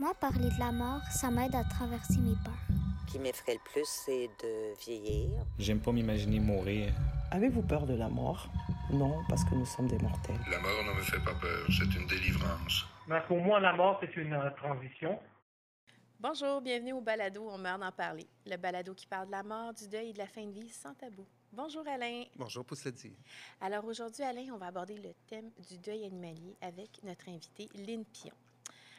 Moi, parler de la mort, ça m'aide à traverser mes peurs. Ce qui m'effraie le plus, c'est de vieillir. J'aime pas m'imaginer mourir. Avez-vous peur de la mort? Non, parce que nous sommes des mortels. La mort ne me fait pas peur, c'est une délivrance. Mais pour moi, la mort, c'est une euh, transition. Bonjour, bienvenue au balado On meurt d'en parler. Le balado qui parle de la mort, du deuil et de la fin de vie sans tabou. Bonjour Alain. Bonjour Poussedi. Alors aujourd'hui, Alain, on va aborder le thème du deuil animalier avec notre invitée Lynn Pion.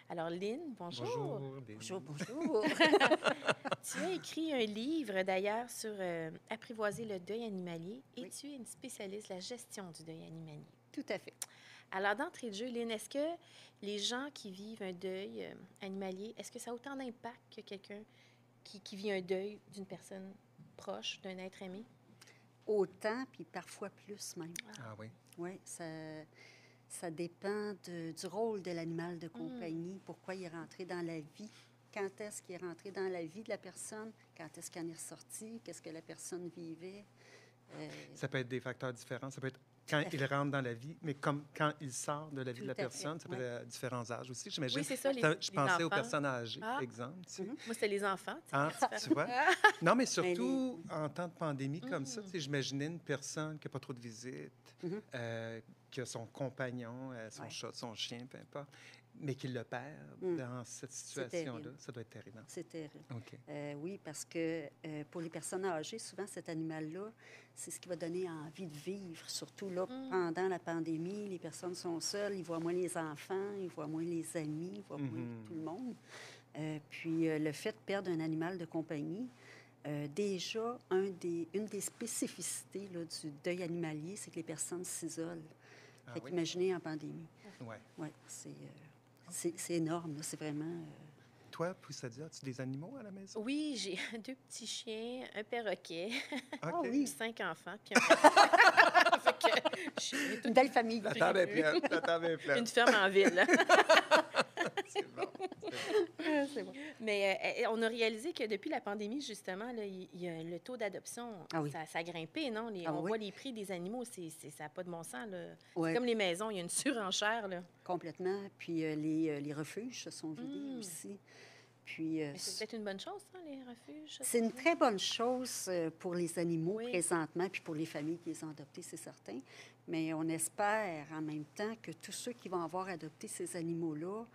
Alors Lynn, bonjour. Bonjour. Lynn. Bonjour, bonjour. tu as écrit un livre d'ailleurs sur euh, apprivoiser le deuil animalier et Oui. tu es une spécialiste de la gestion du deuil animalier. Tout à fait. Alors, d'entrée de jeu, Lynn, est-ce que les gens qui vivent un deuil euh, animalier, est-ce que ça a autant d'impact que quelqu'un qui, qui vit un deuil d'une personne proche, d'un être aimé? Autant, puis parfois plus même. Ah oui. Oui, ça, ça dépend de- du rôle de l'animal de compagnie, pourquoi il est rentré dans la vie, quand est-ce qu'il est rentré dans la vie de la personne, quand est-ce qu'il en est ressorti, qu'est-ce que la personne vivait? Euh, Ça peut être des facteurs différents. Ça peut être quand il rentre dans la vie, mais comme quand il sort de la vie Tout de la fait, personne, ça peut ouais. être à différents âges aussi, j'imagine. Oui, c'est ça, les- Je les pensais aux personnes âgées, Ah. exemple. tu sais. Mhm. Moi, c'était les enfants. tu c'est tu vois? Non, mais surtout les- en temps de pandémie comme Mhm. ça, tu sais, j'imaginais une personne qui n'a pas trop de visites, Mhm. euh, qui a son compagnon, euh, son Ouais. chat, son chien, peu importe, mais qui le perd Mm. dans cette situation-là. terrible. Ça doit être terrible. C'est terrible. OK. Euh, oui, parce que euh, pour les personnes âgées, souvent cet animal-là, c'est ce qui va donner envie de vivre. Surtout là, Mm. pendant la pandémie, les personnes sont seules, ils voient moins les enfants, ils voient moins les amis, ils voient moins Mhm. tout le monde. Euh, puis euh, le fait de perdre un animal de compagnie, euh, déjà, un des, une des spécificités là, du deuil animalier, c'est que les personnes s'isolent. Ah fait oui? qu'imaginez en pandémie. Ouais. Oui, c'est euh, c'est- c'est énorme, là, c'est vraiment... euh, Toi, Poussadia, as-tu des animaux à la maison? Oui, j'ai deux petits chiens, un perroquet, Ah oui. cinq enfants, puis un... fait que je suis toute Une belle famille. La table est pleine. une ferme en ville. C'est bon. c'est bon. Mais euh, on a réalisé que depuis la pandémie, justement, là, il il y a le taux d'adoption, Ah oui. ça, ça a grimpé, non? Les- Ah on oui. voit les prix des animaux, c'est, ça n'a pas de bon sens. Là. Ouais. C'est comme les maisons, il y a une surenchère. Là. Complètement. Puis euh, les, euh, les refuges se sont vidés Mm. aussi. Puis euh, c'est peut-être une bonne chose, ça, les refuges? c'est une très bonne chose pour les animaux Oui. présentement, puis pour les familles qui les ont adoptés, c'est certain. Mais on espère en même temps que tous ceux qui vont avoir adopté ces animaux-là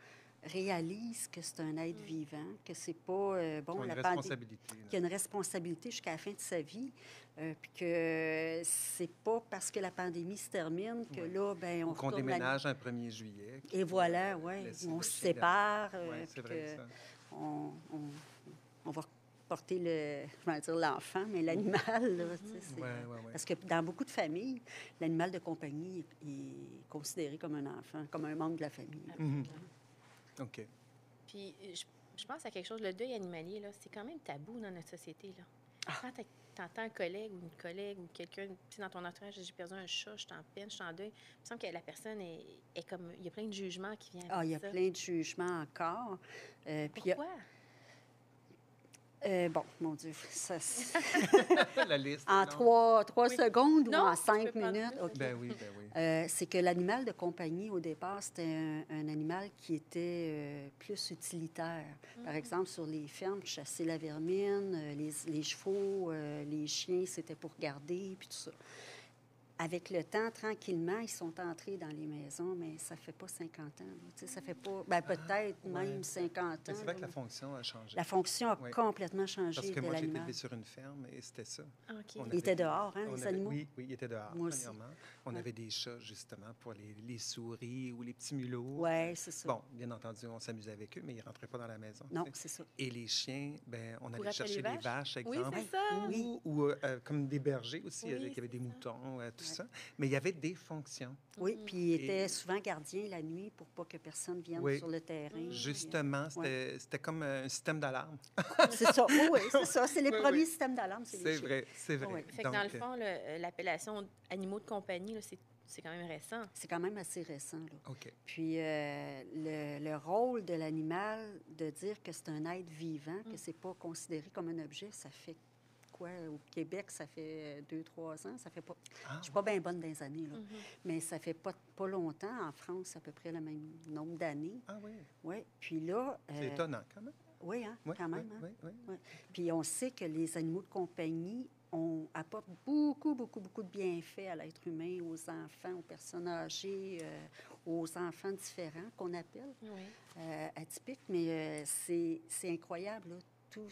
réalisent que c'est un être vivant, que c'est pas euh, bon la pandé- responsabilité. là. qu'il y a une responsabilité jusqu'à la fin de sa vie, euh, puis que c'est pas parce que la pandémie se termine que là, ben on la- déménage un 1er juillet. Et voilà, ouais, on se sépare, euh, vrai, ça. on, on- on va porter le, je vais dire l'enfant, mais l'animal. Parce que dans beaucoup de familles, l'animal de compagnie est, considéré comme un enfant, comme un membre de la famille. Mhm. OK. Puis je, je pense à quelque chose, le deuil animalier, là, c'est quand même tabou dans notre société. Là. Ah. Quand tu entends un collègue ou une collègue ou quelqu'un, tu dans ton entourage, j'ai perdu un chat, je suis en peine, je suis en deuil, il me semble que la personne est, est comme. Il y a plein de jugements qui viennent Ah, il y a ça. plein de jugements encore. Euh, puis il y a- Pourquoi? Euh, bon, mon Dieu, ça, c'est- La liste. en non? trois, trois Oui. secondes Non, ou en cinq minutes? plus. OK. Ben oui, ben oui. Euh, c'est que l'animal de compagnie, au départ, c'était un, un animal qui était euh, plus utilitaire. Par exemple, sur les fermes, chasser la vermine, euh, les, les chevaux, euh, les chiens, c'était pour garder, puis tout ça. Avec le temps, tranquillement, ils sont entrés dans les maisons, mais ça fait pas 50 ans. là. Tu sais, ça fait pas... Ben, peut-être ouais. même 50 ans. Mais c'est vrai que la fonction a changé. La fonction a Oui. complètement changé Parce que de moi, j'ai élevé sur une ferme et c'était ça. Ah, OK. On Ils avait- étaient dehors, hein, on les avait- animaux? Oui, oui, ils étaient dehors, Moi aussi. premièrement. On Ouais. avait des chats, justement, pour les, les souris ou les petits mulots. Oui, c'est ça. Bon, bien entendu, on s'amusait avec eux, mais ils ne rentraient pas dans la maison. non, c'est ça. Et les chiens, ben, on allait chercher les vaches? Oui, exemple. c'est ça. Ou, ou, euh, comme des bergers aussi, Oui, il y avait des moutons, euh, tout. Ça. Mais il y avait des fonctions. Oui, puis il Et- était souvent gardien la nuit pour pas que personne vienne Oui. sur le terrain. Justement, c'était c'était comme un système d'alarme. C'est ça, oui, oui, c'est ça. C'est les Oui, premiers oui. systèmes d'alarme, c'est vrai, c'est vrai. Oui. Fait que dans le Donc, fond, euh, l'appellation animaux de compagnie, c'est, c'est quand même récent. C'est quand même assez récent, là. euh, OK. Puis euh, le, le rôle de l'animal de dire que c'est un être vivant, Mm. que c'est pas considéré comme un objet, ça fait quoi? Au Québec, ça fait deux, trois ans. Ça fait pas... Ah, Je suis pas bien bonne dans les années, là. Mhm. mais ça fait pas, pas longtemps. En France, à peu près le même nombre d'années. Ah oui, Oui. Puis là... c'est euh, étonnant quand même. Oui, hein, Oui, quand même. oui, hein. oui, oui. Puis on sait que les animaux de compagnie on apportent beaucoup, beaucoup, beaucoup de bienfaits à l'être humain, aux enfants, aux personnes âgées, euh, aux enfants différents qu'on appelle Oui. euh, atypiques. Mais euh, c'est c'est incroyable, là, tout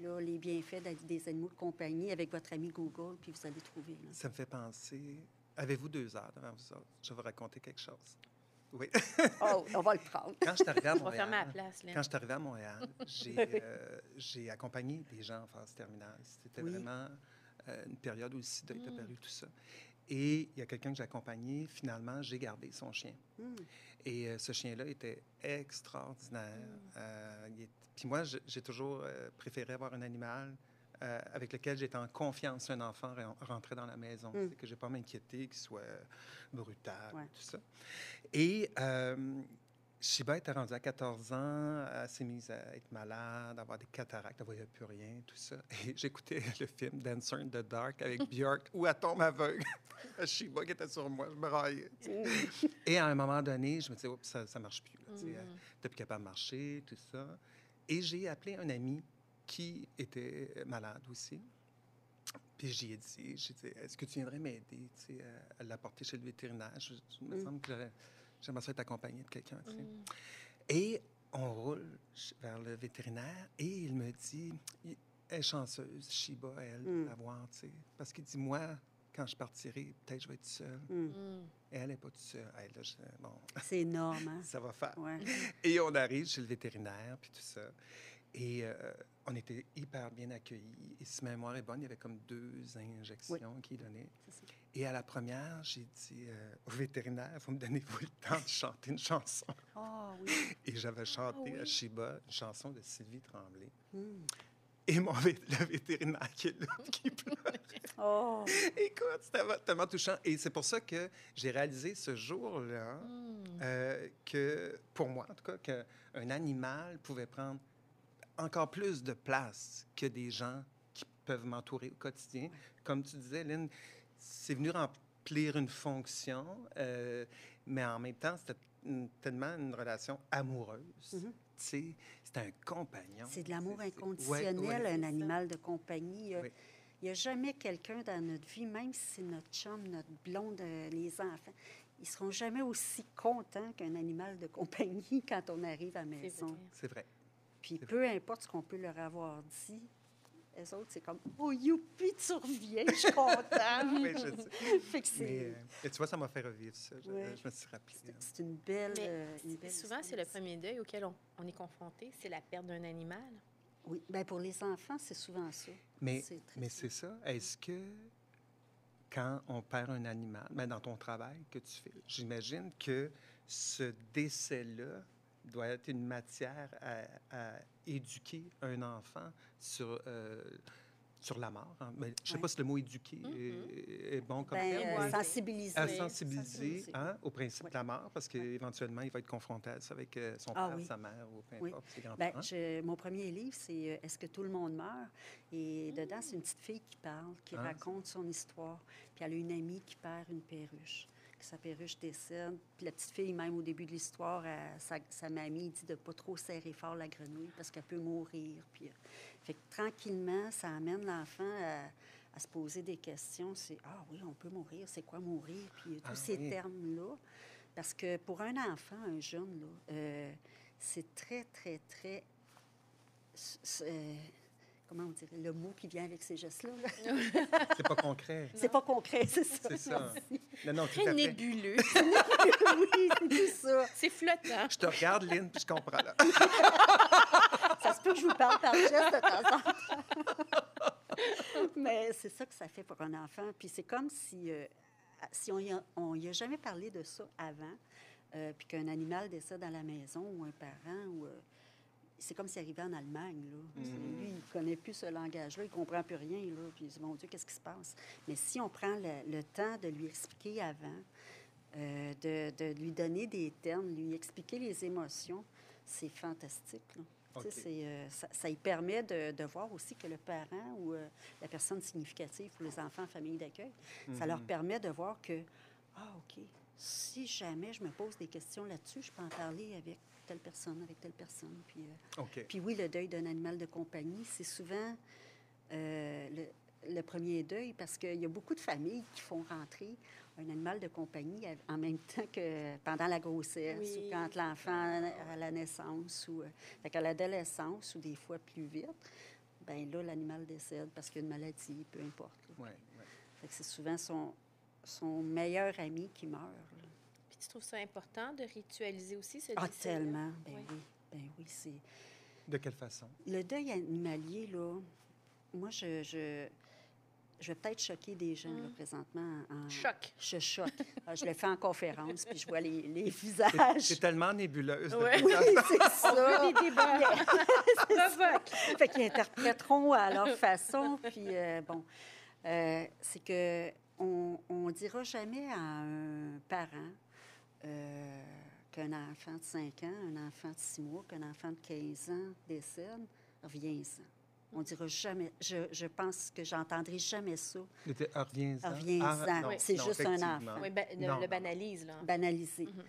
là, les bienfaits des animaux de compagnie avec votre ami Google, puis vous allez trouver. là. Ça me fait penser. Avez-vous deux heures devant vous autres? Je vais vous raconter quelque chose. Oui. Oh, on va le prendre. Quand je suis arrivé à Montréal, place, quand je suis à Montréal, j'ai euh, j'ai accompagné des gens en phase terminale. C'était Oui. vraiment euh, une période où le sida est Mm. apparu, tout ça. Et il y a quelqu'un que j'ai accompagné, finalement, j'ai gardé son chien. Hmm. Et euh, ce chien-là était extraordinaire. Mm. Euh, il Puis moi, j'ai toujours euh, préféré avoir un animal euh, avec lequel j'étais en confiance un enfant ren- rentrait dans la maison. Mm. Que je n'ai pas à m'inquiéter qu'il soit brutal, Ouais. tout ça. Et euh, Shiba était rendue à 14 ans, elle s'est mise à être malade, à avoir des cataractes, elle ne voyait plus rien, tout ça. Et j'écoutais le film Dancer in the Dark avec Björk, où elle tombe aveugle. Shiba qui était sur moi, je me raillais. Et à un moment donné, je me disais, ça ne marche plus. Là, elle n'était plus capable de marcher, tout ça. Et j'ai appelé un ami qui était malade aussi. Puis j'y ai dit, j'ai dit, est-ce que tu viendrais m'aider à, à l'apporter chez le vétérinaire? Je, me Mm. semble que j'aimerais ça être accompagné de quelqu'un. Mm. Et on roule vers le vétérinaire et il me dit, elle est chanceuse, Shiba, elle, Mm. à voir. Parce qu'il dit, moi, quand je partirai, peut-être je vais être seule. Hmm. Mm. Et elle n'est pas toute seule. Elle, là, je- bon, C'est énorme. Hein? ça va faire. Ouais. Et on arrive chez le vétérinaire, puis tout ça. Et euh, on était hyper bien accueillis. Et si ma mémoire est bonne, il y avait comme deux injections qu'il donnait. C'est ça. Et à la première, j'ai dit euh, au vétérinaire, vous me donnez-vous le temps de chanter une chanson? Ah oui. Et j'avais chanté oui. à Shiba une chanson de Sylvie Tremblay. Hmm. Et mon vé- le vétérinaire qui est là, qui pleurait. Oh. Écoute, c'était tellement touchant. Et c'est pour ça que j'ai réalisé ce jour-là Mm. euh, que, pour moi en tout cas, qu'un animal pouvait prendre encore plus de place que des gens qui peuvent m'entourer au quotidien. Comme tu disais, Lynn, c'est venu remplir une fonction, euh, mais en même temps, c'était tellement une relation amoureuse. Mhm. Tu sais, c'est un compagnon. C'est de l'amour inconditionnel, ouais, ouais. un animal de compagnie. Il y a- Oui. il n'y a jamais quelqu'un dans notre vie, même si c'est notre chum, notre blonde, euh, les enfants, ils seront jamais aussi contents qu'un animal de compagnie quand on arrive à la maison. C'est vrai. Puis peu importe ce qu'on peut leur avoir dit, les autres, c'est comme « Oh, youpi, tu reviens, je suis content! Oui, je sais. Fait que c'est Mais, euh, et tu vois, ça m'a fait revivre ça. Je, Ouais. je me suis rappelé. hein. c'est une belle, Mais euh, une belle Souvent, c'est le premier deuil auquel on, on est confronté, c'est la perte d'un animal. Oui, bien pour les enfants, c'est souvent ça. Mais, C'est mais ça. c'est ça. Est-ce que quand on perd un animal, ben dans ton travail que tu fais, j'imagine que ce décès-là doit être une matière à, à éduquer un enfant sur, euh, sur la mort. hein. Mais je ne sais Ouais. pas si le mot éduquer Mhm. est, est bon comme Ben, terme. euh, sensibiliser. à sensibiliser sensibiliser. hein, au principe de la mort, parce qu'éventuellement, il va être confronté à ça avec euh, son Ah père, oui. sa mère ou peu Oui. importe, ses Ben, grands-parents. je- mon premier livre, c'est euh, Est-ce que tout le monde meurt? Et dedans, c'est une petite fille qui parle, qui Ah, raconte son histoire. Puis elle a une amie qui perd une perruche, que sa perruche décède. Puis la petite fille, même au début de l'histoire, sa, sa mamie dit de pas trop serrer fort la grenouille parce qu'elle peut mourir. Puis, euh, fait que tranquillement, ça amène l'enfant à, à se poser des questions. C'est Ah oui, on peut mourir, c'est quoi mourir? Puis euh, tous Ah ces oui. termes-là. Parce que pour un enfant, un jeune, là, euh, c'est très, très, très. Comment on dirait le mot qui vient avec ces gestes-là? là. C'est pas concret. c'est pas concret, c'est ça. C'est ça. Non, non, tout Très à fait. nébuleux. oui, c'est tout ça. c'est flottant. Je te regarde, Lynn, puis je comprends. Là. Ça se peut que je vous parle par geste de temps en temps. Mais c'est ça que ça fait pour un enfant. Puis c'est comme si, euh, si on y a, on y a jamais parlé de ça avant, euh, puis qu'un animal décède à la maison ou un parent, ou, euh, c'est comme s'il arrivait en Allemagne. Là. Mhm. Lui, il ne connaît plus ce langage-là, il ne comprend plus rien. Là, puis il dit, mon Dieu, qu'est-ce qui se passe? Mais si on prend le, le temps de lui expliquer avant, euh, de, de lui donner des termes, lui expliquer les émotions, c'est fantastique. là. Euh, ça, ça y permet de, de voir aussi que le parent ou euh, la personne significative pour les enfants en famille d'accueil, ça leur Mhm. permet de voir que, ah, OK, si jamais je me pose des questions là-dessus, je peux en parler avec telle personne, avec telle personne. Puis, euh, puis oui, le deuil d'un animal de compagnie, c'est souvent euh, le, le premier deuil parce qu'il y a beaucoup de familles qui font rentrer un animal de compagnie à- en même temps que pendant la grossesse Oui. ou quand l'enfant à la naissance ou euh, qu'à l'adolescence ou des fois plus vite, ben là, l'animal décède parce qu'il y a une maladie, peu importe. Ouais, ouais. C'est souvent son, son meilleur ami qui meurt. là. Puis tu trouves ça important de ritualiser aussi ce Ah, décès-là? tellement! Ben Oui. oui, ben oui, c'est... De quelle façon? Le deuil animalier, là, moi, je, je, je vais peut-être choquer des gens, là, Mm. présentement. En... Choc. Je choque. Ah, je le fais en conférence, puis je vois les, les visages. C'est tellement nébuleuse. Ouais. Oui, c'est On ça. veut des débats. Provoque. fait qu'ils interpréteront à leur façon. Puis, euh, bon, euh, c'est que on, on dira jamais à un parent euh, qu'un enfant de 5 ans, un enfant de 6 mois, qu'un enfant de 15 ans décède, reviens-en. On dira jamais, je, je pense que j'entendrai jamais ça C'était- ah, Reviens-en. Reviens-en. Ah, C'est non, juste un enfant. Oui, ben, le, Non, le banalise, là. banalisé. Mhm.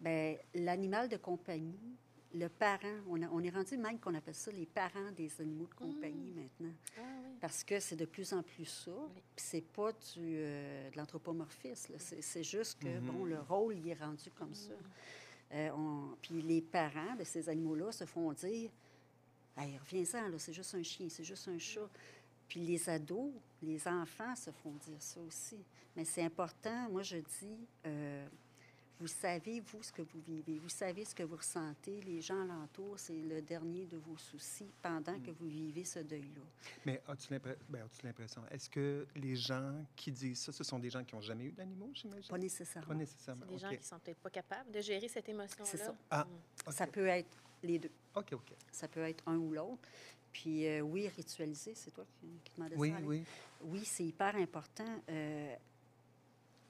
Ben, l'animal de compagnie, le parent, on, a- on est rendu même qu'on appelle ça les parents des animaux de compagnie maintenant. Ah oui. Parce que c'est de plus en plus ça. Puis c'est pas du, euh, de l'anthropomorphisme. C'est, juste que, bon, le rôle, il est rendu comme ça. Euh, on- puis les parents de ces animaux-là se font dire Hey, reviens-en, là, c'est juste un chien, c'est juste un chat. Puis les ados, les enfants se font dire ça aussi. Mais c'est important, moi je dis, euh, vous savez, vous, ce que vous vivez, vous savez ce que vous ressentez, les gens alentour, c'est le dernier de vos soucis pendant que vous vivez ce deuil-là. Mais as-tu ben, as-tu l'impression, est-ce que les gens qui disent ça, ce sont des gens qui n'ont jamais eu d'animaux, j'imagine? Pas nécessairement. Pas nécessairement. C'est des gens qui sont peut-être pas capables de gérer cette émotion-là. C'est ça. Ah, Mm. OK. Ça peut être les deux. OK, OK. Ça peut être un ou l'autre. Puis euh, oui, ritualiser, c'est toi qui, qui demandais Oui, ça. Alex? oui. Oui, c'est hyper important. Euh,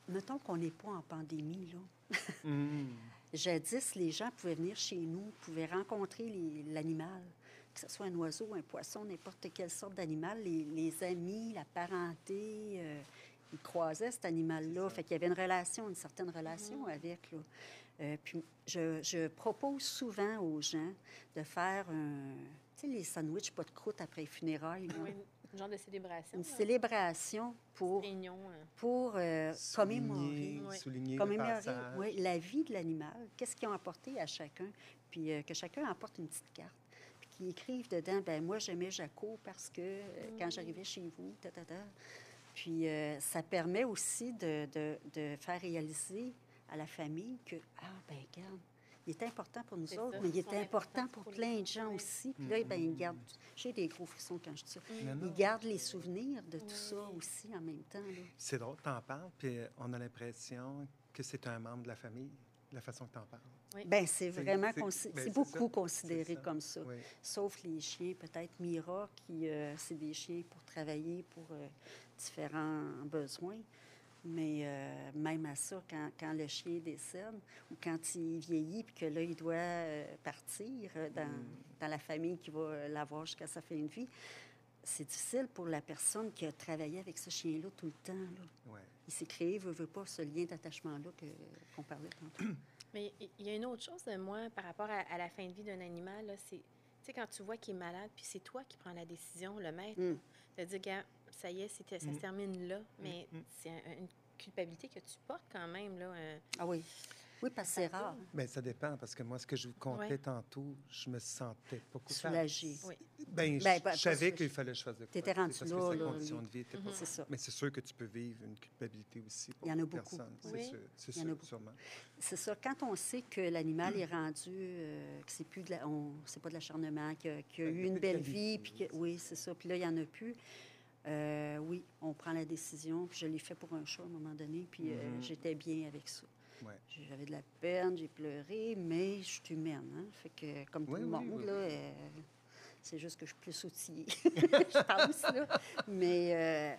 mettons qu'on n'est pas en pandémie, là. Mm. Jadis, les gens pouvaient venir chez nous, pouvaient rencontrer l'animal, que ce soit un oiseau, un poisson, n'importe quelle sorte d'animal. Les, les amis, la parenté, euh, ils croisaient cet animal-là. Fait qu'il y avait une relation, une certaine relation avec. Là. Euh, puis je, je propose souvent aux gens de faire un, tu sais, les sandwichs pas de croûte après les funérailles. là. Oui, un genre de célébration. Une là. célébration pour, Réunion. euh, pour euh, commémorer. Souligner, souligner Commémorer oui, la vie de l'animal, qu'est-ce qu'ils ont apporté à chacun, puis euh, que chacun apporte une petite carte, puis qu'ils écrivent dedans, ben moi j'aimais Jaco parce que euh, quand j'arrivais chez vous, ta, ta, ta. Puis euh, ça permet aussi de, de- de faire réaliser à la famille que, ah ben regarde, il est important pour nous autres, ça, mais il est important pour plein de gens oui. aussi. Puis là, ben, ils gardent, j'ai des gros frissons quand je dis ça. Non. Ils gardent les souvenirs de tout Oui. ça aussi en même temps. C'est drôle, t'en parles, puis euh, on a l'impression que c'est un membre de la famille, la façon que t'en parles. Ben, c'est C'est- vraiment, c'est- consi- ben, beaucoup ça, considéré ça. comme ça. Oui. Sauf les chiens, peut-être Mira, qui, euh, c'est des chiens pour travailler pour euh, différents besoins. Mais euh, même à ça, quand, quand le chien décède ou quand il vieillit puis que là, il doit euh, partir euh, dans, Mm. dans la famille qui va l'avoir jusqu'à sa fin de vie, c'est difficile pour la personne qui a travaillé avec ce chien-là tout le temps. là. Ouais. Il s'est créé, veut, veut pas, ce lien d'attachement-là que- qu'on parlait tantôt. Mais il y a une autre chose de moi par rapport à, à la fin de vie d'un animal, là, c'est, tu sais, quand tu vois qu'il est malade, puis c'est toi qui prends la décision, le maître, Mm. de dire, ça y est, c'était- ça Mm. se termine là, mais mm. c'est un- une culpabilité que tu portes quand même, là. un- Ah oui. Oui, parce que c'est rare. Ben, ça dépend, parce que moi, ce que je vous contais Ouais. tantôt, je me sentais pas coupable. Soulagé. Oui. Ben, je, Ben, ben, je savais pas- qu'il fallait choisir quoi. T'étais tu sais, rendu parce là, que sa là, condition de vie était pas... Mhm. C'est ça. Mais c'est sûr que tu peux vivre une culpabilité aussi pour Il y en a beaucoup. personnes. C'est Oui. sûr, c'est Il y en a sûr, beaucoup. sûrement. C'est ça. Quand on sait que l'animal est rendu, euh, que c'est plus de la, on, c'est pas de l'acharnement, qu'il a, Ben, a eu une de belle vie, puis que, oui, c'est ça. Puis là, il y en a plus. Euh, oui, on prend la décision. Puis je l'ai fait pour un chat à un moment donné, puis euh, Mhm. j'étais bien avec ça. Ouais. J'avais de la peine, j'ai pleuré, mais je suis humaine, hein? Fait que comme tout le oui, monde, oui, là, oui. euh, C'est juste que je suis plus outillée, je pense. Là. Mais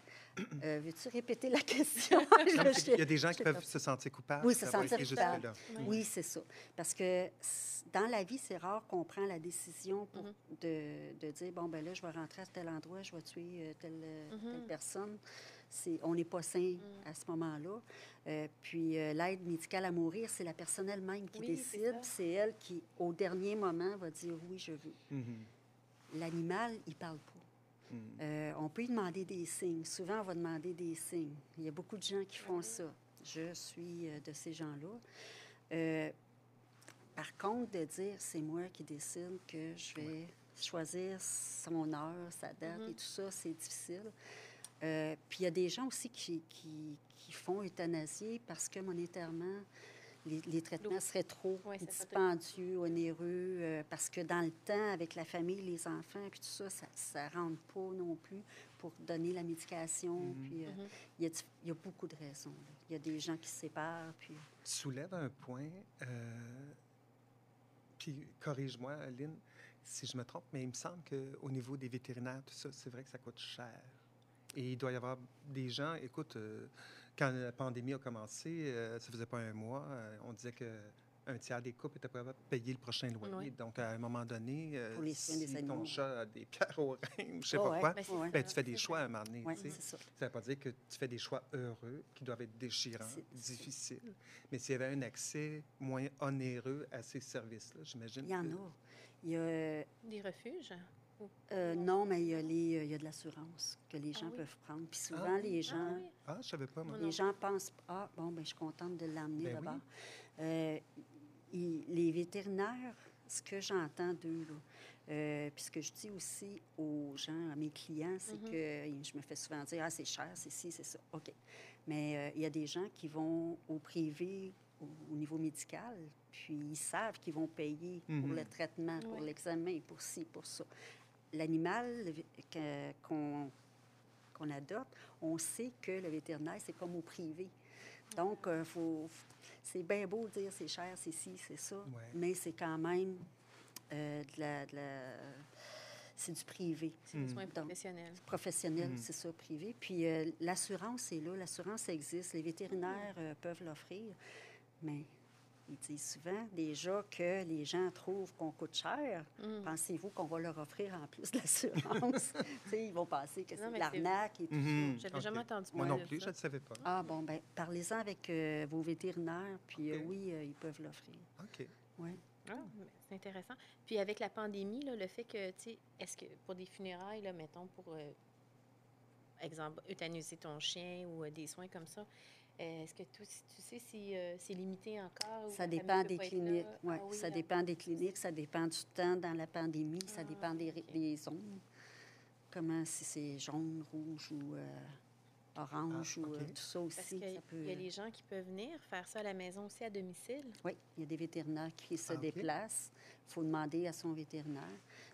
euh, veux-tu répéter la question? Je- Il y a des gens qui peuvent pas- se sentir coupables. Oui, se sentir été coupable. jusque-là. Oui, c'est ça. Parce que dans la vie, c'est rare qu'on prend la décision pour Mhm. de, de dire bon, ben là, je vais rentrer à tel endroit, je vais tuer euh, telle, euh, telle Mhm. personne. C'est, on n'est pas sain Mm. à ce moment-là. Euh, puis euh, l'aide médicale à mourir, c'est la personne elle-même qui Oui, décide. C'est elle qui, au dernier moment, va dire oui, je veux. Mhm. L'animal, il parle pas. Mhm. Euh, on peut lui demander des signes. Souvent, on va demander des signes. Il y a beaucoup de gens qui font ça. Je suis euh, de ces gens-là. Euh, par contre, de dire c'est moi qui décide que je vais choisir son heure, sa date Mhm. et tout ça, c'est difficile. Euh, puis il y a des gens aussi qui, qui, qui font euthanasier parce que monétairement, les, les traitements seraient trop serait dispendieux, onéreux, euh, parce que dans le temps, avec la famille, les enfants, puis tout ça, ça ne rentre pas non plus pour donner la médication. Mhm. Puis euh, Mhm. il y, a, di- il y a beaucoup de raisons. Il y a des gens qui se séparent, puis... Tu soulèves un point, euh, puis corrige-moi, Lynn, si je me trompe, mais il me semble qu'au niveau des vétérinaires, tout ça, c'est vrai que ça coûte cher. Et il doit y avoir des gens, écoute, euh, quand la pandémie a commencé, euh, ça faisait pas un mois, euh, on disait que un tiers des couples étaient capables de payer le prochain loyer. Donc, à un moment donné, euh, Pour les soins des si ton chat a des pierres au rein, ou je sais Ah pas ouais. quoi, Ben, Ouais. ben, tu fais des choix à un moment donné. Tu sais. ça. Ne veut pas dire que tu fais des choix heureux, qui doivent être déchirants, difficiles. Mais s'il y avait un accès moins onéreux à ces services-là, j'imagine. Il y en que- a. Il y a... Des refuges? Non, mais il y a, les, il y a de l'assurance que les Ah gens oui? peuvent prendre. Puis souvent, Ah oui? les Ah gens... oui? Ah, je savais pas, moi. Non, Les gens pensent, ah, bon, ben, je suis contente de l'amener Ben là-bas. oui. Euh, les vétérinaires, ce que j'entends d'eux, là, euh, puis ce que je dis aussi aux gens, à mes clients, c'est Mhm. que je me fais souvent dire, ah, c'est cher, c'est ci, c'est ça. OK. Mais euh, il y a des gens qui vont au privé au, au niveau médical, puis ils savent qu'ils vont payer pour Mhm. le traitement, pour l'examen, pour ci, pour ça. L'animal qu'on qu'on adopte, on sait que le vétérinaire, c'est comme au privé. Donc, euh, faut, c'est bien beau de dire c'est cher, c'est ci, c'est ça, Ouais. mais c'est quand même euh, de la, de la- c'est du privé. C'est des soins professionnels. Professionnel, Mhm. c'est ça, privé. Puis euh, l'assurance est là, l'assurance existe, les vétérinaires euh, peuvent l'offrir, mais ils disent souvent déjà que les gens trouvent qu'on coûte cher. Mm. Pensez-vous qu'on va leur offrir en plus de l'assurance? Ils vont penser que Non, c'est de l'arnaque et tout Mhm. J'avais OK. jamais entendu Moi parler non de plus, ça. je ne savais pas. Ah bon, ben parlez-en avec euh, vos vétérinaires, puis euh, oui, euh, ils peuvent l'offrir. OK. Oui. Ah, c'est intéressant. Puis avec la pandémie, là, le fait que, tu sais, est-ce que pour des funérailles, là, mettons, pour, euh, exemple, euthanasier ton chien ou euh, des soins comme ça, euh, est-ce que tu, tu sais si euh, c'est limité encore? ou Ça dépend des cliniques. Ouais, Ah oui, ça dépend des cliniques, ça dépend du temps dans la pandémie, ça Ah, dépend des, ok. des zones. Comment, si c'est jaune, rouge ou euh, orange Ah, ou euh, tout ça Parce aussi. ça peut, y a les gens qui peuvent venir faire ça à la maison aussi à domicile. Oui, il y a des vétérinaires qui se Ah, déplacent. Il faut demander à son vétérinaire.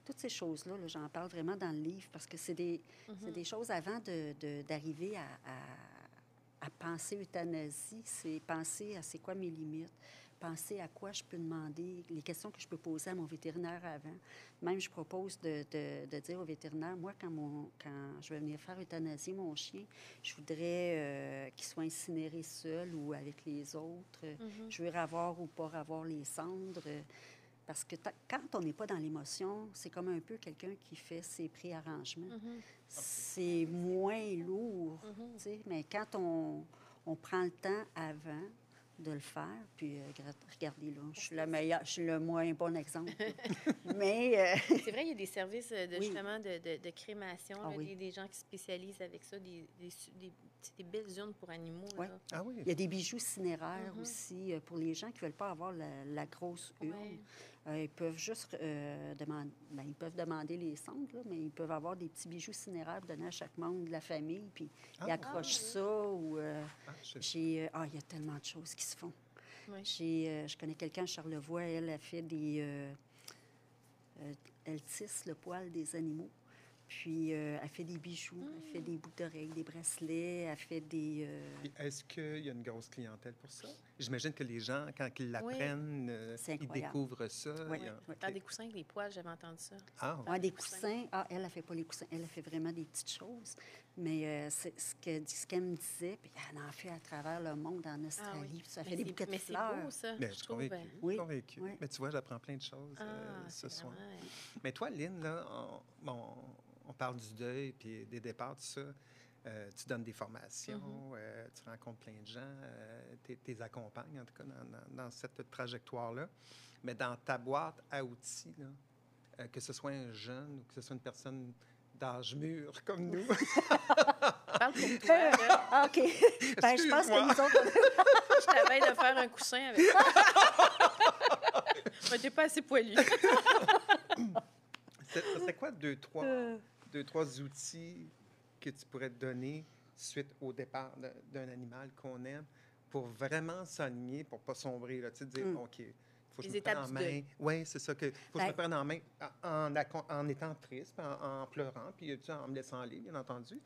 Toutes ces choses-là, là, j'en parle vraiment dans le livre parce que c'est des, Mhm. des choses avant de- de- d'arriver à, à- à penser euthanasie, c'est penser à c'est quoi mes limites, penser à quoi je peux demander, les questions que je peux poser à mon vétérinaire avant. Même, je propose de, de- de dire au vétérinaire, moi, quand, mon, quand je vais venir faire euthanasier mon chien, je voudrais euh, qu'il soit incinéré seul ou avec les autres. Mhm. Je veux avoir ou pas avoir les cendres. Parce que ta- quand on n'est pas dans l'émotion, c'est comme un peu quelqu'un qui fait ses préarrangements. Mhm. C'est moins lourd, tu sais, mais quand on, on prend le temps avant de le faire, puis euh, regardez là, je suis le meilleur, je suis le moins bon exemple. mais euh, C'est vrai, il y a des services euh, de, Oui. justement de, de- de crémation, Ah là, oui. des, des gens qui se spécialisent avec ça, des, des, su- des, c'est des belles urnes pour animaux. Là. Ah oui. il y a des bijoux cinéraires Mhm. aussi pour les gens qui ne veulent pas avoir la, la grosse urne. Euh, ils peuvent juste euh, demander, ben, ils peuvent demander les cendres, là, mais ils peuvent avoir des petits bijoux cinéraires donner à chaque membre de la famille, puis Ah, ils accrochent oui. ça ou euh, Ah, j'ai euh, ah il y a tellement de choses qui se font. J'ai euh, je connais quelqu'un à Charlevoix, elle a fait des euh, euh, elle tisse le poil des animaux. Puis euh, elle fait des bijoux, elle fait des boucles d'oreilles, des bracelets, elle fait des euh, Est-ce qu'il y a une grosse clientèle pour ça? J'imagine que les gens, quand ils l'apprennent, euh, ils découvrent ça. Oui. il y a- Oui. Faire OK. des coussins avec des poils, j'avais entendu ça. Ah, Ouais, des des coussins. coussins. Ah, elle, elle fait pas les coussins. Elle, elle fait vraiment des petites choses. Mais euh, c'est ce que- ce qu'elle me disait, puis elle en fait à travers le monde en Australie. puis Ça Ah Mais fait des bouquets de mais c'est fleurs. beau, ça. Mais je je suis trouve. convaincu. euh, je suis Oui, convaincu. oui. Mais tu vois, j'apprends plein de choses euh, Ah, ce c'est soir. vraiment, euh, Mais toi, Lynn, là, on, bon, on parle du deuil puis des départs, tout ça. Euh, tu donnes des formations, Mm-hmm. euh, tu rencontres plein de gens, euh, tu les accompagnes, en tout cas, dans, dans- dans cette trajectoire-là. Mais dans ta boîte à outils, là, euh, que ce soit un jeune ou que ce soit une personne d'âge mûr comme nous, Parle pour toi. là. Ah, OK. ben, je pense que nous autres, Je t'avais de faire un coussin avec ça. Mais t'es pas assez poilu. c'est c'est quoi deux trois, Euh. deux, trois outils que tu pourrais te donner suite au départ d'un animal qu'on aime pour vraiment s'aligner, pour pas sombrer, là, tu sais, dire, Mm. OK, faut que Les je me prenne en main. Oui, c'est ça, que faut que je me Ben- prenne en main en, en, étant triste, en, en pleurant, puis en me laissant aller, bien entendu.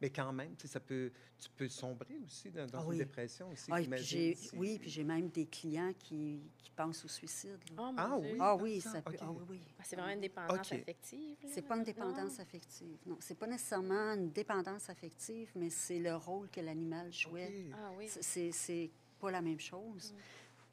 Mais quand même, tu sais, ça peut, tu peux sombrer aussi dans, dans Ah une oui. dépression aussi. Ah, et puis si- oui, puis j'ai même des clients qui, qui pensent au suicide. Oh, Ah oui? Ah oui, ça, ça peut. Ah oui. Ah, C'est vraiment une dépendance OK. affective. C'est pas une Non? dépendance affective. Non, c'est pas nécessairement une dépendance affective, mais c'est le rôle que l'animal jouait. OK. Ah oui. C'est- C'est, c'est pas la même chose,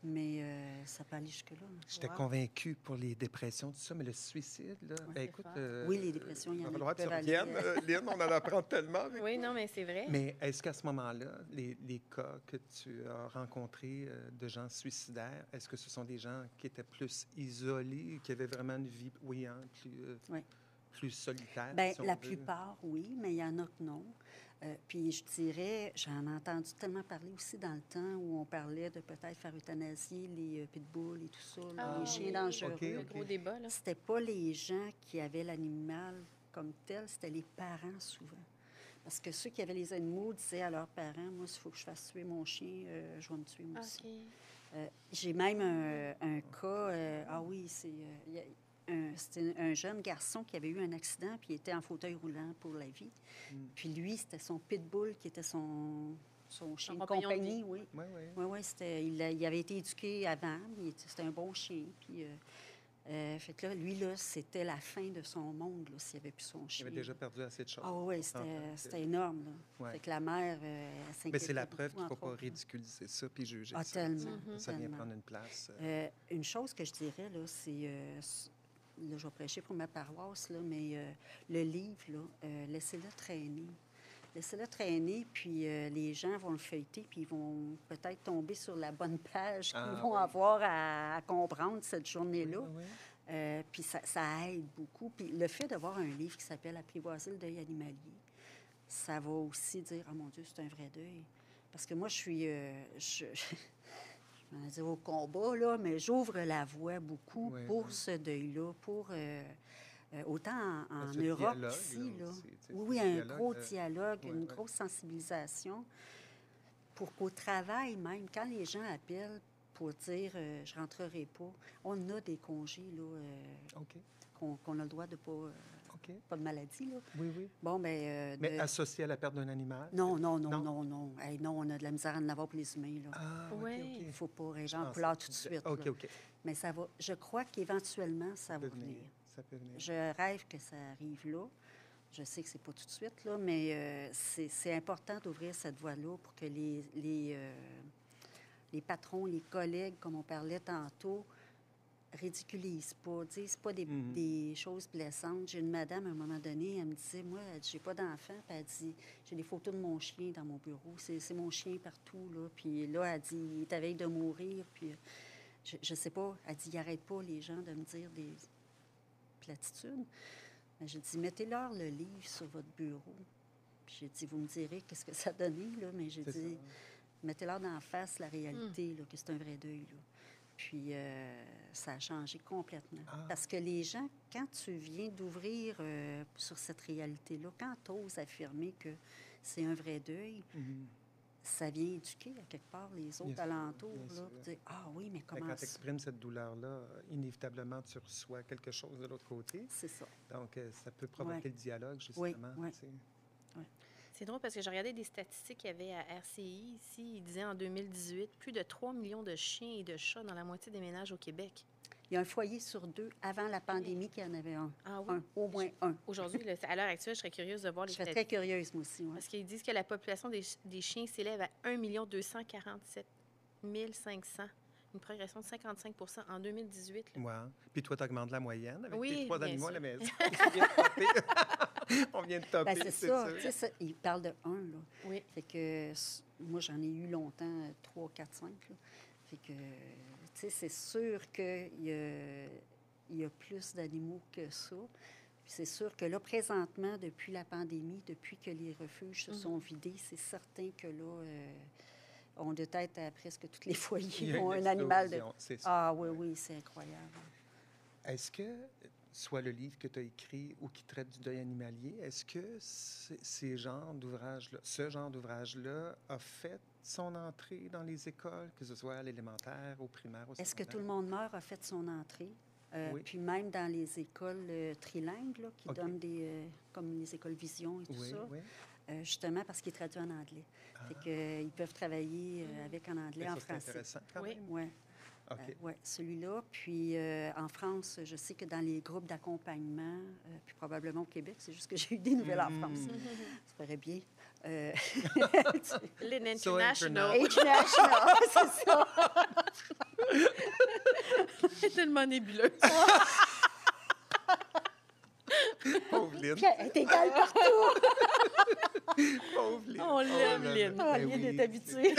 mais euh, ça peut aller jusque-là. J'étais Wow. convaincu pour les dépressions, tout ça, mais le suicide, là, ben, écoute... euh, Oui, les dépressions, il y en a qui reviennes, euh, Lynn, on en apprend tellement avec Oui, non, mais c'est vrai. Mais est-ce qu'à ce moment-là, les, les cas que tu as rencontrés euh, de gens suicidaires, est-ce que ce sont des gens qui étaient plus isolés, qui avaient vraiment une vie, oui, hein, plus, euh, Oui. plus solitaire? Bien, si la veut? plupart, oui, mais il y en a que non. Euh, puis je dirais, j'en ai entendu tellement parler aussi dans le temps où on parlait de peut-être faire euthanasier les euh, pitbulls et tout ça, là, Ah les chiens oui. dangereux. Gros débat, là. C'était pas les gens qui avaient l'animal comme tel, c'était les parents souvent. Parce que ceux qui avaient les animaux disaient à leurs parents, moi, s'il faut que je fasse tuer mon chien, euh, je vais me tuer moi aussi. Euh, J'ai même un, un cas, euh, ah oui, c'est euh, un, c'était un jeune garçon qui avait eu un accident, puis il était en fauteuil roulant pour la vie. Mm. Puis lui, c'était son pitbull qui était son, son chien de compagnie, oui. Oui, oui. Oui, oui, c'était, il, a- il avait été éduqué avant, mais il était- c'était un bon chien. Puis, euh, euh, fait que là, lui, là, c'était la fin de son monde, là, s'il n'y avait plus son Il chien. avait déjà perdu assez de choses. Ah oui, c'était, que- c'était énorme, là. Ouais. Fait que la mère, euh, elle Mais c'est la preuve qu'il ne faut pas ridiculiser ça puis juger Ah, ça. tellement. Ça vient tellement. prendre une place. euh, Euh, une chose que je dirais, là, c'est. Là, je vais prêcher pour ma paroisse, là, mais euh, le livre, euh, laissez-le traîner. Laissez-le traîner, puis euh, les gens vont le feuilleter, puis ils vont peut-être tomber sur la bonne page qu'ils Ah, vont oui. avoir à, à comprendre cette journée-là. oui, oui. Puis ça, ça aide beaucoup. Puis le fait d'avoir un livre qui s'appelle Apprivoiser le deuil animalier, ça va aussi dire Ah mon Dieu, c'est un vrai deuil. Parce que moi, je suis. je, au combat, là, mais j'ouvre la voie beaucoup Oui, pour oui. ce deuil-là, pour. euh, euh, autant en, en ce Europe ici, là, aussi, Oui, un dialogue, gros euh, dialogue, une ouais. grosse sensibilisation pour qu'au travail même, quand les gens appellent pour dire je rentrerai pas, on a des congés là, qu'on qu'on a le droit de pas, pas de maladie. Là. Oui, oui. Bon, ben euh, Mais de- associé à la perte d'un animal? non, non, non, Non? non, non. Hey, non, on a de la misère à en avoir pour les humains. Là. Ah. OK. Il faut pas Je en couleur tout de suite. OK, là. OK. Mais ça va. Je crois qu'éventuellement, ça, Ça va peut venir. venir. Ça peut venir. Je rêve que ça arrive là. Je sais que c'est pas tout de suite, là, mais euh, c'est c'est important d'ouvrir cette voie-là pour que les, les, euh, les patrons, les collègues, comme on parlait tantôt, ridiculisent pas, disent pas des, Mhm. des choses blessantes. J'ai une madame, à un moment donné, elle me disait, moi, j'ai pas d'enfant, puis elle dit, j'ai des photos de mon chien dans mon bureau. C'est c'est mon chien partout, là. Puis là, elle dit, il est à veille de mourir, puis je, je sais pas, elle dit, il arrête pas les gens de me dire des platitudes. Mais j'ai dit, mettez-leur le livre sur votre bureau. Puis j'ai dit, vous me direz qu'est-ce que ça a donné, là, mais j'ai C'est dit, mettez-leur d'en face la réalité, là, que c'est un vrai deuil. Là. Puis euh, ça a changé complètement. Ah. Parce que les gens, quand tu viens d'ouvrir euh, sur cette réalité-là, quand tu oses affirmer que c'est un vrai deuil, Mhm. ça vient éduquer à quelque part les autres alentours. bien Là, sûr. pour dire, ah oui, mais comment Quand tu exprimes cette douleur-là, inévitablement, tu reçois quelque chose de l'autre côté. C'est ça. Donc, euh, ça peut provoquer Ouais. le dialogue, justement. oui. tu sais. C'est drôle parce que j'ai regardé des statistiques qu'il y avait à RCI ici. Ils disaient en 2018 plus de 3 millions de chiens et de chats dans la moitié des ménages au Québec. Il y a un foyer sur deux avant la pandémie qui en avait un. Ah oui? Un, au moins un. Aujourd'hui, à l'heure actuelle, je serais curieuse de voir les Je serais très curieuse, moi aussi. ouais. Parce qu'ils disent que la population des, ch- des chiens s'élève à 1 247 500. Une progression de 55% en 2018. là. Ouais. Puis toi, tu augmentes la moyenne avec Oui, tes trois animaux à la maison. On vient de de topper, Ben, c'est ça. sais, ça, Il parle de un, là. Oui. Fait que moi, j'en ai eu longtemps, euh, trois, quatre, cinq. là. Fait que, tu sais, c'est sûr qu'il y a, il y a plus d'animaux que ça. C'est sûr que là, présentement, depuis la pandémie, depuis que les refuges se Mhm. sont vidés, c'est certain que là, euh, on doit être à presque tous les Il foyers y a ont une un animal de... Ah oui, oui, c'est incroyable. Est-ce que, soit le livre que tu as écrit ou qui traite du deuil animalier, est-ce que ces genres d'ouvrages-là, ce genre d'ouvrage-là a fait son entrée dans les écoles, que ce soit à l'élémentaire, au primaire, au Est-ce que tout le monde meurt a fait son entrée? Euh, Oui. Puis même dans les écoles euh, trilingues, là, qui donnent des... euh, comme les écoles Vision et tout Oui, ça, oui. euh, justement parce qu'il est traduit en anglais. Fait Ah. que, euh, ils peuvent travailler euh, avec en anglais, Mais en ça, c'est français. intéressant quand Oui. même. Oui, OK. celui-là. Puis euh, en France, je sais que dans les groupes d'accompagnement, euh, puis probablement au Québec, c'est juste que j'ai eu des nouvelles en France. Mm. Ça ferait bien. Euh, Lynn So International. International, c'est ça. C'est tellement nébuleux. Pauvre Lynn. Elle est égale partout. Pauvre Lynn. On l'aime, là. Lynn. Ah, Ben Lynn oui, est habituée.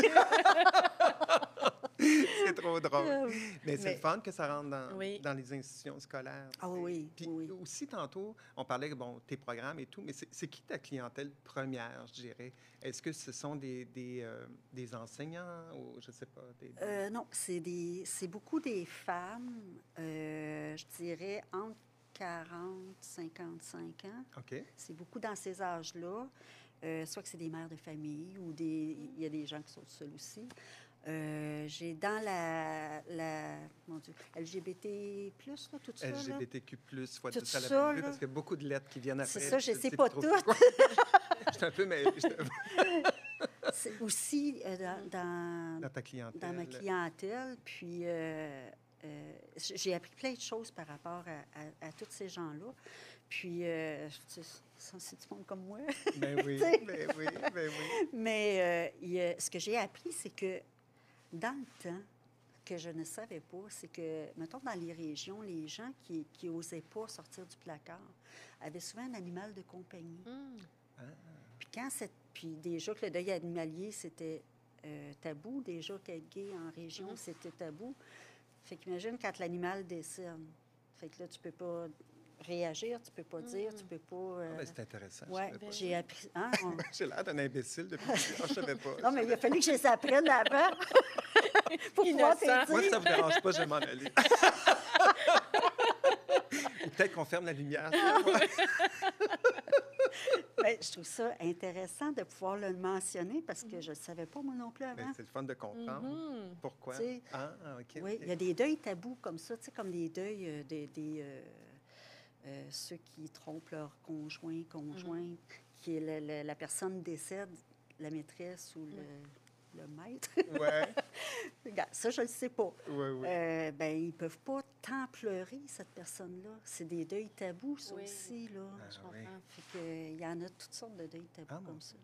C'est trop drôle. Mais c'est Mais- le fun que ça rentre dans, Oui. dans les institutions scolaires. Ah c'est- oui, Puis oui. aussi, tantôt, on parlait, bon, tes programmes et tout, mais c'est c'est qui ta clientèle première, je dirais? Est-ce que ce sont des, des, euh, des enseignants ou, je sais pas, des... Euh, non, c'est c'est beaucoup des femmes, euh, je dirais entre 40, 55 ans. OK. C'est beaucoup dans ces âges-là. Euh, soit que c'est des mères de famille ou des, il y a des gens qui sont seuls aussi. Euh, j'ai dans la, la mon Dieu, LGBT+, là, tout ça. LGBTQ+, fois Tout ça, ça, parce là. qu'il y a beaucoup de lettres qui viennent après. C'est ça, je ne sais pas toutes. quoi. J'étais un peu mêlée. C'est aussi euh, dans, dans, Dans ta clientèle. dans ma clientèle. Puis euh, j'ai appris plein de choses par rapport à, à- à tous ces gens-là. Puis, euh, tu c'est du monde comme moi. Ben oui, ben oui, ben oui. Mais euh, il ce que j'ai appris, c'est que dans le temps, que je ne savais pas, c'est que, mettons, dans les régions, les gens qui n'osaient pas sortir du placard avaient souvent un animal de compagnie. Hmm. Puis quand c'est... Puis déjà que le deuil animalier, c'était euh, tabou. Déjà qu'être gay en région, Mhm. c'était tabou. Fait qu'imagine quand l'animal décède. Fait que là, tu peux pas réagir, tu peux pas dire, tu peux pas... euh, Ah, ben, c'est intéressant. ouais, j'ai appris... hein, on- J'ai l'air d'un imbécile depuis. Ah, je savais pas. Non, mais il a fallu que je les apprenne avant pour pouvoir te Innocent. Moi, si dire. ça vous dérange pas, je vais m'en aller. Ou peut-être qu'on ferme la lumière. Ben, je trouve ça intéressant de pouvoir le mentionner parce que je ne le savais pas, moi non plus, Ben, avant. c'est le fun de comprendre. Mhm. Pourquoi? Tu sais, Ah, OK. Oui, il y a des deuils tabous comme ça, tu sais, comme des deuils euh, des, des, euh, euh, ceux qui trompent leur conjoint, conjointe, qui est la, la- la personne décède, la maîtresse ou le, le maître. Ouais, ça, je ne le sais pas. ouais, ouais. Euh, ben, ils ne peuvent pas tant pleurer, cette personne-là. C'est des deuils tabous, ça Oui. aussi, là. Ah, Je comprends. oui. Fait que, euh, il y en a toutes sortes de deuils tabous Ah, comme ça.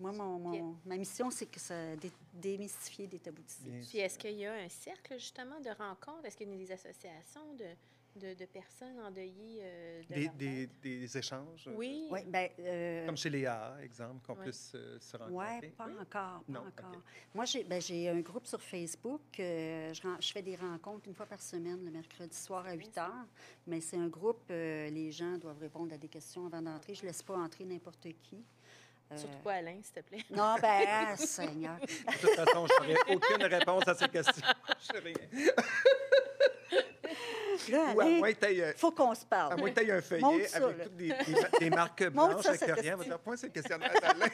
Moi, mon, mon- ma mission, c'est que ça dé- démystifier des tabous d'ici. Bien Puis est-ce qu'il y a un cercle justement de rencontres? Est-ce qu'il y a des associations de, de, de personnes endeuillées euh, de Des, leur des, des échanges? euh, Oui. Oui, ben, euh, Comme chez Léa, exemple, qu'on Ouais. puisse euh, se rencontrer. pas Oui? encore, pas Non, OK. encore. Moi, j'ai ben, j'ai un groupe sur Facebook. euh, je, je fais des rencontres une fois par semaine, le mercredi soir à 8 heures. Mais c'est un groupe, euh, les gens doivent répondre à des questions avant d'entrer. Je ne laisse pas entrer n'importe qui. Euh, Surtout pas Alain, s'il te plaît. Non, ben, ah, Seigneur. De toute façon, je n'aurai aucune réponse à ces questions. Je Là, Ou à moins que il faut qu'on se parle. À moins que tu aies un feuillet Montre ça, avec là. toutes des, des, ma- des marques Montre blanches ça, avec cette rien. On va esti- dire, point, c'est le questionnaire d'Alain.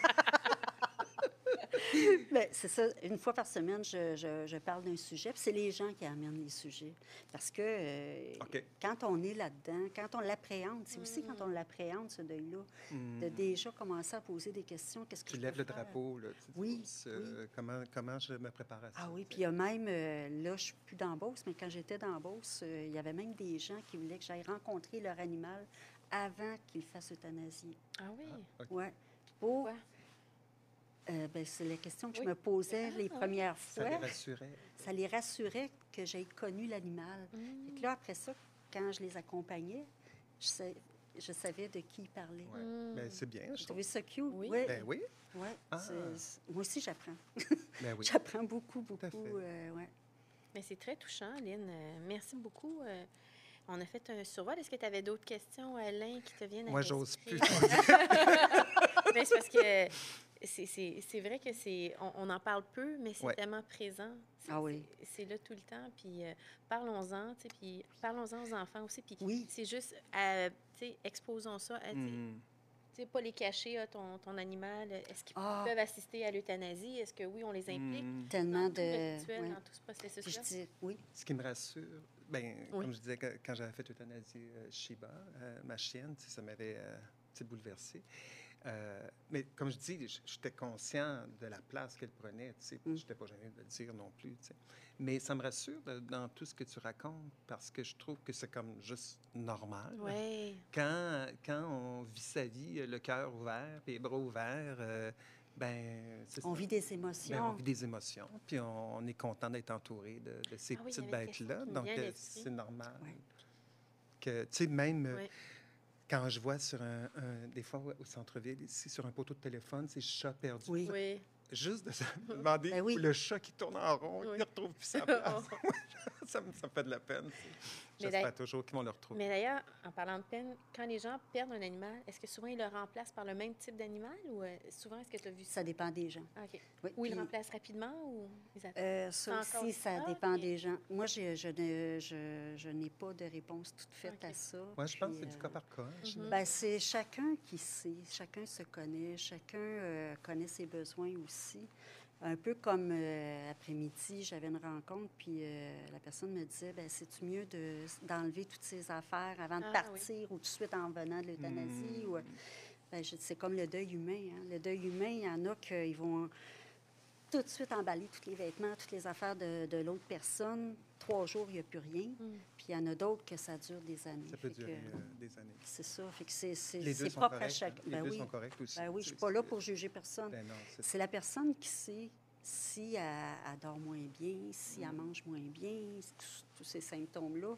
Ben, c'est ça. Une fois par semaine, je, je- je parle d'un sujet. Puis c'est les gens qui amènent les sujets. Parce que euh, quand on est là-dedans, quand on l'appréhende, c'est aussi quand on l'appréhende, ce deuil-là, de déjà commencer à poser des questions. Qu'est-ce que Tu je lèves le faire? drapeau, là. tu dis, Oui, euh, Comment, comment je me prépare à ça? Ah oui, puis il y a même, euh, là, je suis plus dans Beauce, mais quand j'étais dans Beauce, euh, il y avait même des gens qui voulaient que j'aille rencontrer leur animal avant qu'ils fassent euthanasie. Ah oui. Ouais. Pour, Pourquoi? Euh, ben, c'est la question que Oui. je me posais Ah, les oui. premières Ça fois. les rassurait. ça les rassurait que j'aie connu l'animal. Mm. Que là, après ça, quand je les accompagnais, je, sais- je savais de qui ils parlaient. Ouais. Mm. Ben, c'est bien, je J'ai trouve. trouvé ça cute? Oui. Ouais. Ben oui, Ouais, Ah. moi aussi, j'apprends. ben oui. J'apprends beaucoup, beaucoup. à fait. euh, ouais. Mais c'est très touchant, Lynn. Euh, merci beaucoup. Euh, on a fait un survol. Est-ce que tu avais d'autres questions, Alain, qui te viennent à Moi, j'ose plus. Mais c'est parce que c'est- vrai que c'est on, on en parle peu, mais c'est Ouais. tellement présent. C'est- Ah oui. c'est- là tout le temps. Puis euh, parlons-en, tu sais, puis parlons-en aux enfants aussi. Puis Oui. c'est juste, euh, tu sais, exposons ça. à, tu sais, tu sais, pas les cacher, ah, ton, ton animal. Est-ce qu'ils Ah. peuvent assister à l'euthanasie? Est-ce que oui, on les implique? Hmm. Tellement dans tout le de. rituel, ouais. dans tout ce processus-là? dis, oui. Ce qui me rassure, ben, Oui. comme je disais, quand j'avais fait euthanasie euh, Shiba, euh, ma chienne, ça m'avait euh, bouleversé. Euh, mais comme je dis, j'étais conscient de la place qu'elle prenait. Mm. Je n'étais pas gêné de le dire non plus. tu sais. Mais ça me rassure de- dans tout ce que tu racontes parce que je trouve que c'est comme juste normal. Quand, quand on vit sa vie, euh, le cœur ouvert, puis les bras ouverts, euh, ben, On vit des Ben, émotions. on vit des émotions, puis on, on est content d'être entouré de, de ces Ah oui, petites bêtes-là. Donc, c'est normal. Ouais. Que, tu sais, même Ouais. Quand je vois sur un, un- des fois au centre-ville, ici, sur un poteau de téléphone, c'est chat perdu. Oui. Oui. Juste de se demander Ben oui. où le chat qui tourne en rond, Oui. il ne retrouve plus sa place. ça, me, ça me fait de la peine. J'espère toujours qu'ils vont le retrouver. Mais d'ailleurs, en parlant de peine, quand les gens perdent un animal, est-ce que souvent ils le remplacent par le même type d'animal ou euh, souvent est-ce que tu as vu ça? Ça dépend des gens. Ah, OK. Oui, Ou ils le remplacent rapidement ou ils attendent? Euh, ça aussi, ça ça, dépend des gens. Moi, je, je, ne- je, je n'ai pas de réponse toute faite à ça. Moi, je pense que c'est du euh, cas par cas. je- Mhm. Ben, c'est chacun qui sait, chacun se connaît, chacun euh, connaît ses besoins aussi. Un peu comme euh, après-midi, j'avais une rencontre, puis euh, la personne me disait ben, c'est-tu mieux de- d'enlever toutes ses affaires avant de Ah, partir ou tout de suite en venant de l'euthanasie ou, Hmm. ben, je dis, C'est comme le deuil humain. hein. Le deuil humain, il y en a qui vont tout de suite emballer tous les vêtements, toutes les affaires de, de l'autre personne. Trois jours, il n'y a plus rien. Mm. Puis il y en a d'autres que ça dure des années. Ça peut Fait que, durer euh, des années. c'est ça. Fait que c'est, c'est, Les deux c'est sont propre à corrects. chaque. Les Ben deux oui. sont corrects aussi. Ben oui, je ne suis pas là pour juger personne. Ben non, c'est C'est la personne qui sait si elle, elle dort moins bien, si Mm. elle mange moins bien, tous, tous ces symptômes-là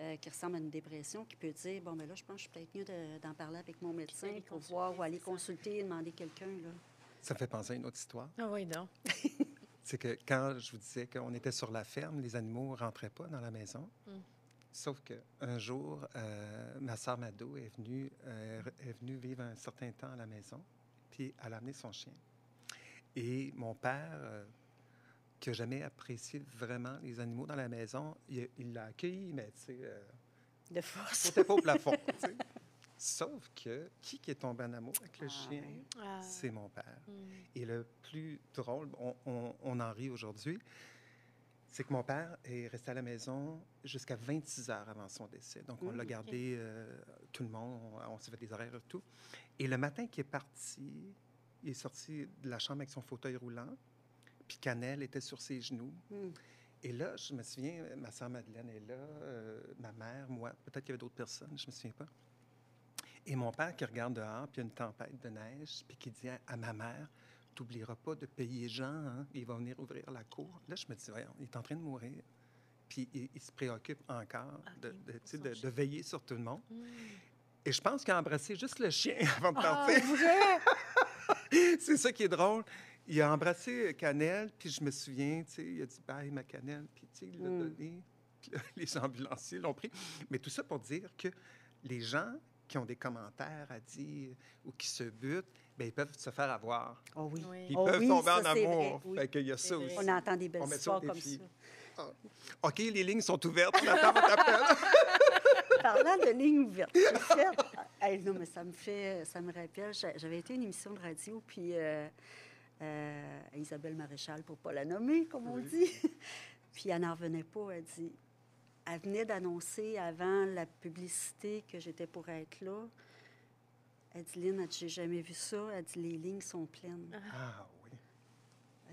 euh, qui ressemblent à une dépression, qui peut dire bon, ben là, je pense que je suis peut-être mieux de- d'en parler avec mon médecin pour voir ou aller consulter, demander quelqu'un. Là. Ça me fait penser à une autre histoire. Ah oui, donc. C'est que quand je vous disais qu'on était sur la ferme, les animaux ne rentraient pas dans la maison. Mm. Sauf qu'un jour, euh, ma sœur Mado est venue, euh, est venue vivre un certain temps à la maison, puis elle a amené son chien. Et mon père, euh, qui n'a jamais apprécié vraiment les animaux dans la maison, il il l'a accueilli, mais tu sais, De force. sautait pas au plafond. Sauf que qui est tombé en amour avec le Ah, chien? Ah. C'est mon père. Mm. Et le plus drôle, on, on- on en rit aujourd'hui, c'est que mon père est resté à la maison jusqu'à 26 heures avant son décès. Donc, on Mmh, l'a gardé, euh, tout le monde, on, on s'est fait des horaires et tout. Et le matin qu'il est parti, il est sorti de la chambre avec son fauteuil roulant, puis Canel était sur ses genoux. Mm. Et là, je me souviens, ma soeur Madeleine est là, euh, ma mère, moi, peut-être qu'il y avait d'autres personnes, je me souviens pas. Et mon père qui regarde dehors, puis il y a une tempête de neige, puis qui dit à, à ma mère, t'oublieras pas de payer Jean, hein, il va venir ouvrir la cour. Là, je me dis, voyons, il est en train de mourir. Puis il, il se préoccupe encore de, tu veiller sur tout le monde. Mm. Et je pense qu'il a embrassé juste le chien avant de Ah, partir. vrai? C'est ça qui est drôle. Il a embrassé Canel, puis je me souviens, tu sais, il a dit bye ma Canel, puis tu sais, il l'a Mm. donné. Puis là, les ambulanciers l'ont pris. Mais tout ça pour dire que les gens qui ont des commentaires à dire ou qui se butent, ben, ils peuvent se faire avoir. Oh oui. Oui. Ils Oh peuvent oui, tomber ça, en amour. vrai, oui. Fait qu'il y a ça vrai. aussi. On entend des belles histoires comme défi. ça. OK, les lignes sont ouvertes. On attend votre appel. Parlant de ligne ouverte, j'ai fait- Hey, non, mais ça me fait, ça me rappelle, j'a- j'avais été à une émission de radio, puis euh, euh, Isabelle Maréchal, pour ne pas la nommer, comme on Oui. dit. Puis elle n'en revenait pas. Elle dit, elle venait d'annoncer avant la publicité que j'étais pour être là. Elle dit, Lynn, j'ai jamais vu ça? Elle dit, les lignes sont pleines. Ah.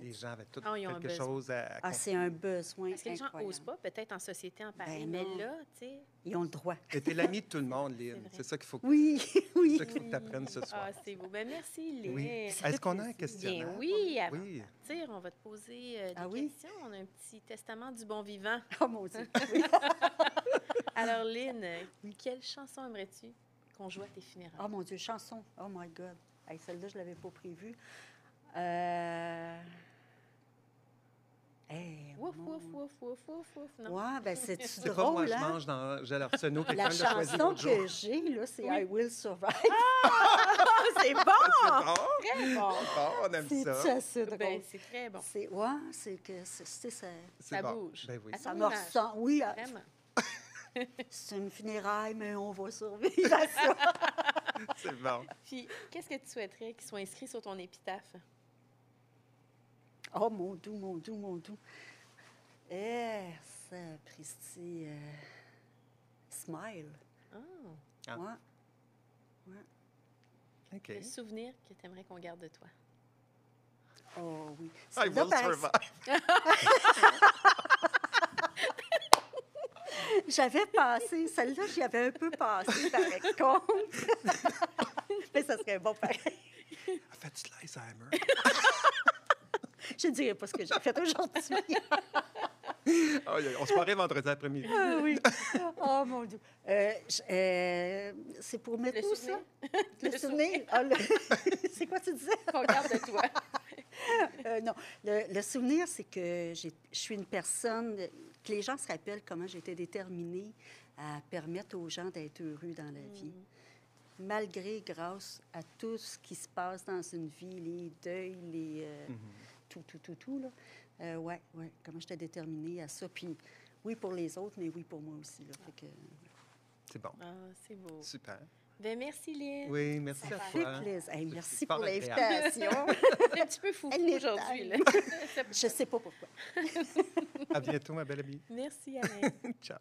Les gens avaient tout Ah, quelque chose à. Ah, c'est un besoin Parce que les gens n'osent pas, peut-être en société en parler, Ben mais là, tu sais. Ils ont le droit. Et t'es l'ami de tout le monde, C'est Lynn. C'est ça qu'il faut, Oui, oui. ça qu'il faut que tu apprennes ce soir. Ah, c'est beau. Ben, merci, Lynn. oui. Est-ce qu'on a un questionnaire? Bien, oui, avant Oui. de partir, on va te poser euh, des Ah oui? questions. On a un petit testament du bon vivant. Oh mon Dieu. Oui. Alors, Lynn, quelle chanson aimerais-tu qu'on joue à tes funérailles? Oh mon Dieu, chanson. Oh my God. Hey, Celle-là, je ne l'avais pas prévue. Euh... Hey, Wouf, mon- wouf, wouf, wouf, wouf, wouf. Non? Ouais, ben c'est C'est pas moi, drôle, je hein? mange dans Gel Arsenault. La chanson que j'ai, là, c'est Oui. I Will Survive. c'est bon! Bon, Très bon! bon, on aime C'est ça. c'est drôle. Ben, c'est très bon. C'est, ouais, c'est que c'est, c'est ça. C'est ça bon. bouge. Ben oui. Ça me ressent. Oui, Vraiment. c'est une funéraille, mais on va survivre à ça. C'est bon. Puis, qu'est-ce que tu souhaiterais qu'il soit inscrit sur ton épitaphe? Oh, mon doux, mon doux, mon doux. Eh, ça, Pristi. euh, Smile. Ah, Ah. Ouais. OK. le souvenir que tu aimerais qu'on garde de toi. Oh, oui. I Celle-là, will survive. J'avais passé, celle-là, j'y avais un peu passé, par contre. Mais ça serait bon pareil. Fais-tu de l'Alzheimer? Je ne dirais pas ce que j'ai fait aujourd'hui. On se paraît vendredi après-midi. Ah oui. Oh mon Dieu. Euh, euh, c'est pour mettre souvenir? ça? Le, Le souvenir? Ah, le- c'est quoi tu disais? Qu'on garde de toi. Euh, non. Le, le souvenir, c'est que je suis une personne, que les gens se rappellent comment j'étais déterminée à permettre aux gens d'être heureux dans la vie. Malgré, grâce à tout ce qui se passe dans une vie, les deuils, les, euh, tout, tout, tout, tout, là. Euh, ouais, ouais, comment j'étais déterminée à ça. Puis, oui pour les autres, mais oui pour moi aussi, là. Fait que, C'est bon. Ah, c'est beau. Super. Ben, merci, Lynn. Oui, merci ça à fait toi. plaisir. Hey, merci pour l'invitation. C'est un petit peu fou Elle est aujourd'hui. là. Je sais pas pourquoi. À bientôt, ma belle amie. Merci, Alain. Ciao.